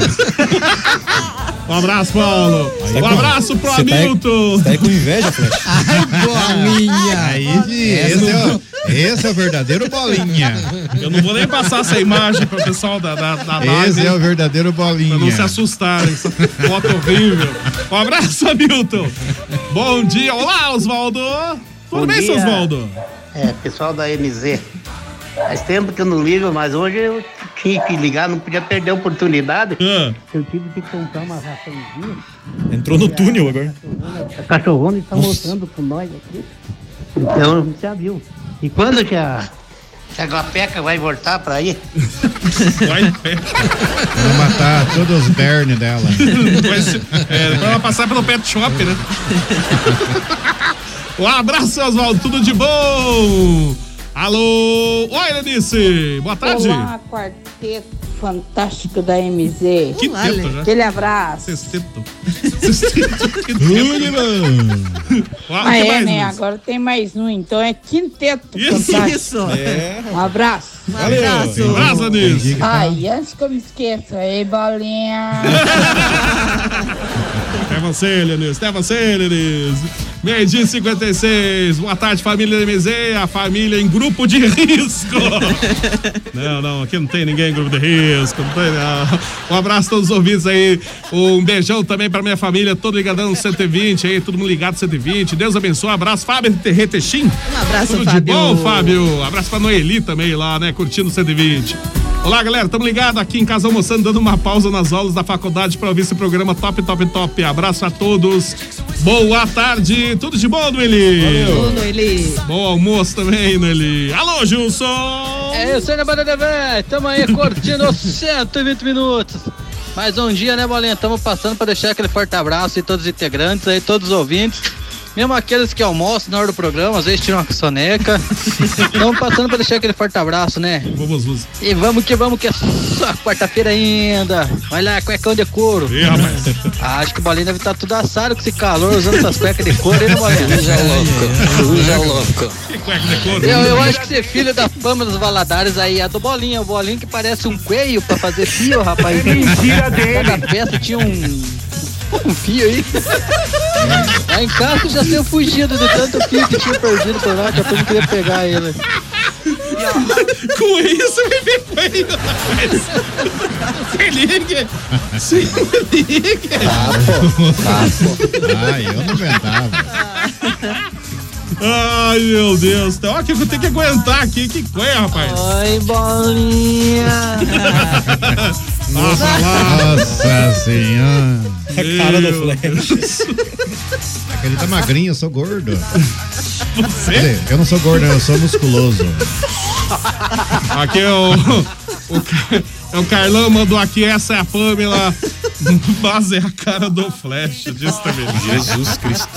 Um abraço, Paulo. Aí, um abraço pro tá Hamilton. Você tá aí com inveja, Flash? Ai, bolinha. Aí, esse, é o, esse é o verdadeiro bolinha. Eu não vou nem passar essa imagem pro pessoal da, da, da live. Esse é o verdadeiro bolinha. Pra não se assustarem. Essa foto horrível. Um abraço, Hamilton. Bom dia. Olá, Oswaldo. Tudo Bom bem, seu dia. Oswaldo? É, pessoal da MZ. Faz tempo que eu não ligo, mas hoje eu tinha que ligar, não podia perder a oportunidade. Ah. Eu tive que comprar uma raçãozinha. Entrou no túnel agora. A cachorrona está mostrando com nós aqui. Então já viu. E quando que a, que a Guapeca vai voltar para aí? Vai, Vou matar todos os Berne dela. Vai ser- é, pra ela passar pelo pet shop, né? Um abraço, Oswaldo. Tudo de bom? Alô? Oi, Lenice. Boa tarde. Olá, quarteto fantástico da MZ. Que Olá, teto, já. Aquele abraço. Sexteto. Ah, que é, mais, né? Agora tem mais um, então é quinteto Isso, isso. É. Um abraço. Um abraço. Um abraço, Anis. Ai, antes que eu me esqueça, aí, bolinha. É você, Lenis. É você, Lenis. Meio dia e 56. Boa tarde, família MZ. A família em grupo de risco. não, não, aqui não tem ninguém em grupo de risco. Não tem, não. Um abraço a todos os ouvintes aí. Um beijão também pra minha família, todo ligadão no 120 aí, todo mundo ligado no 120. Deus abençoe. Um abraço, Fábio Retechim. Um abraço, Tudo Fábio. de bom, Fábio? Abraço pra Noeli também lá, né? Curtindo o 120. Olá, galera. Tamo ligado aqui em casa almoçando, dando uma pausa nas aulas da faculdade pra ouvir esse programa top, top, top. Abraço a todos. Boa tarde. Tudo de bom, Noeli? Alô, Noeli. Bom almoço também, Noeli. Alô, Gilson. É isso aí, né, Banda velho? Tamo aí curtindo os 120 minutos. Mais um dia, né, Bolinha? Tamo passando pra deixar aquele forte abraço aí todos os integrantes aí, todos os ouvintes. Mesmo aqueles que almoçam na hora do programa, às vezes tiram uma soneca. Estamos passando pra deixar aquele forte abraço, né? Vamos, Luz. E vamos que vamos, que é só quarta-feira ainda. Vai lá, cuecão de couro. Ih, rapaz. Ah, acho que o Bolinha deve estar tudo assado com esse calor, usando essas cuecas de couro, hein, Bolinha? Cruz é louco, é louco. Que cueca de couro. Eu, eu acho que ser filho da fama dos Valadares aí é do Bolinha. O Bolinha que parece um coelho pra fazer fio, rapaz. Mentira dele. Cada peça tinha um, um fio aí. Lá em casa eu já tinha fugido de tanto fio que tinha perdido por lá, que eu não queria pegar ele. Com isso, me vem coelho, rapaz. Se liga. Se liga. Ah, eu não aguentava. Ai, meu Deus. Ó, que eu tenho que aguentar aqui. Que coisa, rapaz. Oi, bolinha. Nossa, lá. Nossa senhora. A cara do Flash. Aquele tá magrinho, eu sou gordo. Você? Quer dizer, eu não sou gordo, eu sou musculoso. Aqui é o, o, é o Carlão mandou aqui, essa é a Pamela. Mas é a cara do Flash, disse também. Jesus Cristo.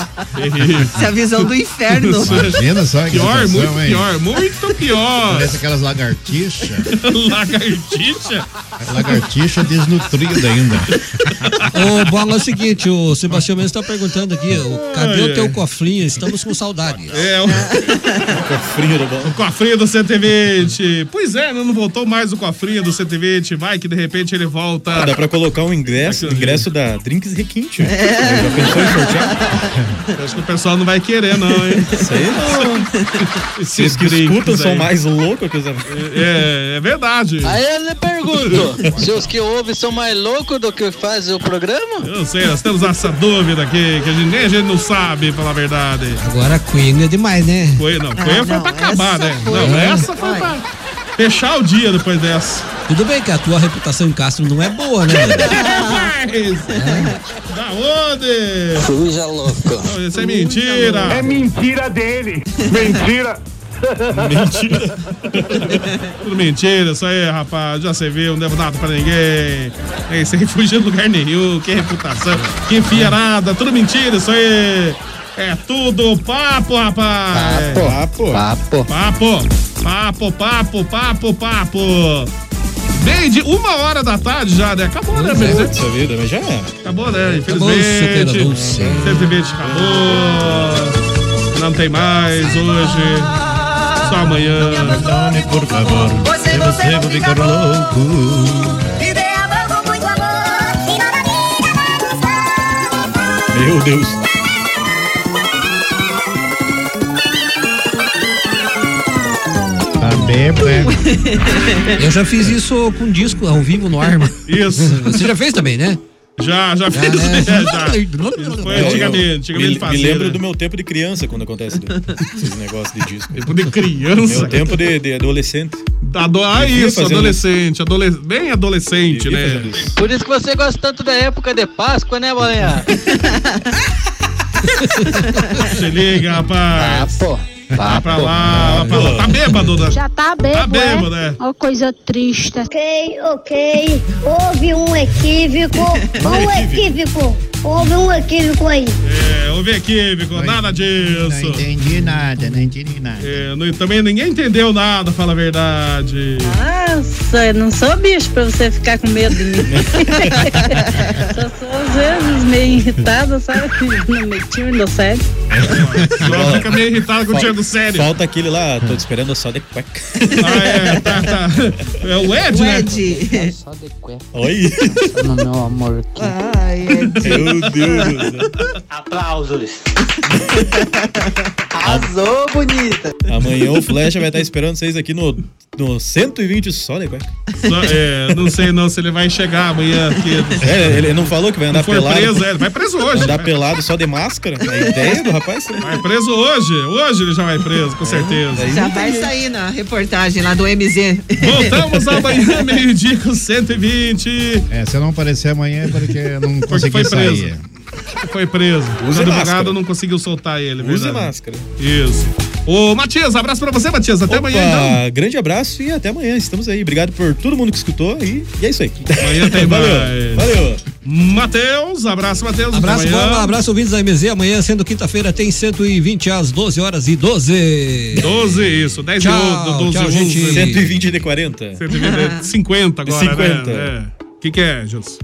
Essa é a visão do inferno. Imagina só que Pior, situação, muito hein? pior, muito pior. Parece aquelas lagartixas. Lagartixa? Lagartixa desnutrida ainda. Ô, Bola, é o seguinte, o Sebastião Mendes tá perguntando aqui, o- cadê Ai, o teu cofrinho? Estamos com saudade. É, o cofrinho do bom. O cofrinho do 120. Pois é, não voltou mais o cofrinho do 120. Vai que de repente ele volta. Ah, dá pra colocar um ingresso, ingresso da Drinks Requinte. É. Já pensou em sortear? Acho que o pessoal não vai querer, não, hein? Isso aí não. Esses Os que escutam são aí. mais loucos que os É, é verdade. Aí eu lhe pergunto, se os que ouvem são mais loucos do que fazem o programa? Eu sei, nós temos essa dúvida aqui, que a gente, nem a gente não sabe, falar a verdade. Agora Queen é demais, né? Coelho, não, Coelho foi pra acabar, né? foi- Não, essa foi pra fechar o dia depois dessa. Tudo bem que a tua reputação em Castro não é boa, né? Mas, da onde? Cruz é louco. Não, Isso é mentira. É mentira dele. Mentira. Mentira. Tudo mentira, isso aí, rapaz. Já você viu, não devo nada pra ninguém. É isso aí, fugir de lugar nenhum. Que reputação, que fiarada. Tudo mentira, isso aí. É tudo papo, rapaz. Papo. Papo. Papo. Papo, papo, papo, papo. Meio de uma hora da tarde já, né? Acabou, né, Meio? Puxa vida, mas já era. Acabou, né? Acabou, Infelizmente. Dulce. 120 acabou. Não tem mais hoje. Só amanhã. Tome, por favor. Se você vou ficar louco. Meu Deus. Tá bêbado, é? Eu já fiz isso com disco ao vivo no ar, mano. Isso. Você já fez também, né? Já, já fiz. né? é, já. Foi antigamente. eu Antigamente me, me fazia. lembro né? do meu tempo de criança quando acontece esses negócios de disco. Tempo de criança. Meu tempo de, de adolescente. Ado- ah, isso, adolescente. adole- Bem adolescente, né? isso. Por isso que você gosta tanto da época de Páscoa, né, Bolinha? Se liga, rapaz. Papo. Vai pra lá, vai pra lá. Tá bêbado, né? Já tá bêbado, Tá bêbado, é? é. Ó, coisa triste. Ok, ok. Houve um equívoco. Um equívoco. Houve um equívoco aí. É, houve equívoco, nada disso. Não entendi nada, não entendi nada. É, não- também ninguém entendeu nada, fala a verdade. Nossa, eu não sou bicho pra você ficar com medo de mim. Só sou às vezes meio irritada, sabe? No meio time do sério. Só fica meio irritado com o tiro do sério. Falta aquele lá, tô te esperando só de cueca. Ah, é, tá, tá. É o Ed, O né? Ed. Só de cueca. Oi. No meu amor aqui. Ai, Ed. Meu Deus do céu. Aplausos. Arrasou, bonita. Amanhã o Flecha vai estar esperando vocês aqui no, no 120 só cueca. Só- é, não sei não se ele vai chegar amanhã aqui. É, ele não falou que vai andar pelado. preso, é, ele vai preso hoje. Andar Vai- pelado só de máscara? A ideia do rapaz. Vai preso hoje. Hoje ele já vai preso, com certeza. Já vai sair na reportagem lá do MZ. Voltamos amanhã, meio-dia com 120. É, se eu não aparecer amanhã é porque não Porque consegui foi preso. sair. Foi preso. Use o advogado não conseguiu soltar ele, Use verdade. máscara. Isso. Ô, Matias, abraço pra você, Matias. Até Opa, amanhã, então. grande abraço e até amanhã. Estamos aí. Obrigado por todo mundo que escutou e, e é isso aí. Amanhã tem Valeu. mais. Valeu. Matheus, abraço, Matheus. Abraço, Até amanhã. bola, abraço ouvintes da MZ. Amanhã, sendo quinta-feira, tem 120 às 12 horas e 12. 12, isso. 10 Tchau, e 12, tchau, 11. gente. 120 de 40. 120, 50 agora, 50. né? O que que é, Jus?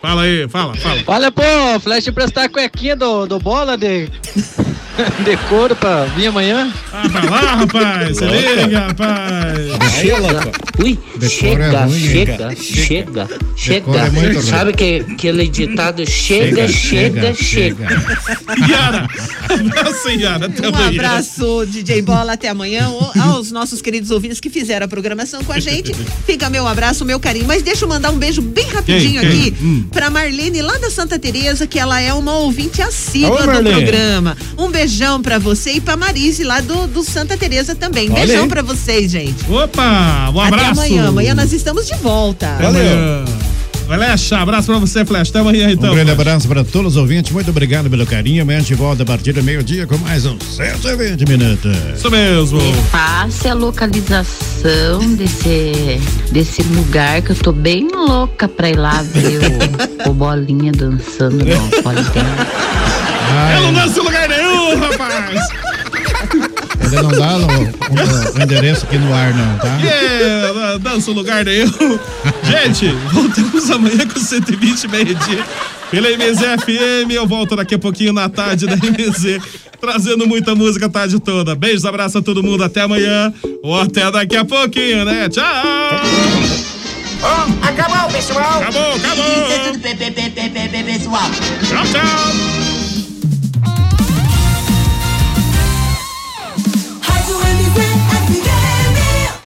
Fala aí, fala, fala. Olha, pô, Flash emprestar a cuequinha do, do bola de, de couro pra vir amanhã. Ah, vai lá, rapaz. Se liga, rapaz. Aí, louco. Ui, é chega, chega, chega, é chega. Sabe que, aquele ditado chega, chega, chega. Yara. Abraço, Yara. Até Um abraço, DJ Bola, até amanhã. Aos nossos queridos ouvintes que fizeram a programação com a gente. Fica meu abraço, meu carinho. Mas deixa eu mandar um beijo bem rapidinho Quem? Quem? aqui Hum. pra Marlene, lá da Santa Teresa, que ela é uma ouvinte assídua do programa. Um beijão pra você e pra Marise, lá do, do Santa Teresa também. Beijão pra vocês, gente. Opa, um abraço. Até amanhã. Amanhã nós estamos de volta. Amanhã. Flecha, abraço pra você, Flecha. Até amanhã, então. Um grande abraço para todos os ouvintes. Muito obrigado pelo carinho. Amanhã a gente volta a partir do meio-dia com mais uns 120 minutos. Isso mesmo. Passe a localização desse, desse lugar que eu tô bem louca pra ir lá ver o, o Bolinha dançando no. Eu não danço lugar. Ele não dá o, o- o endereço aqui no ar, não, tá? Yeah, dança em lugar nenhum. Gente, voltamos amanhã com 120 meio-dia. Pela MZFM, eu volto daqui a pouquinho na tarde da MZ, trazendo muita música a tarde toda. Beijos, abraço a todo mundo, até amanhã, ou até daqui a pouquinho, né? Tchau! acabou, pessoal. Acabou, acabou. É pessoal. Tchau, tchau!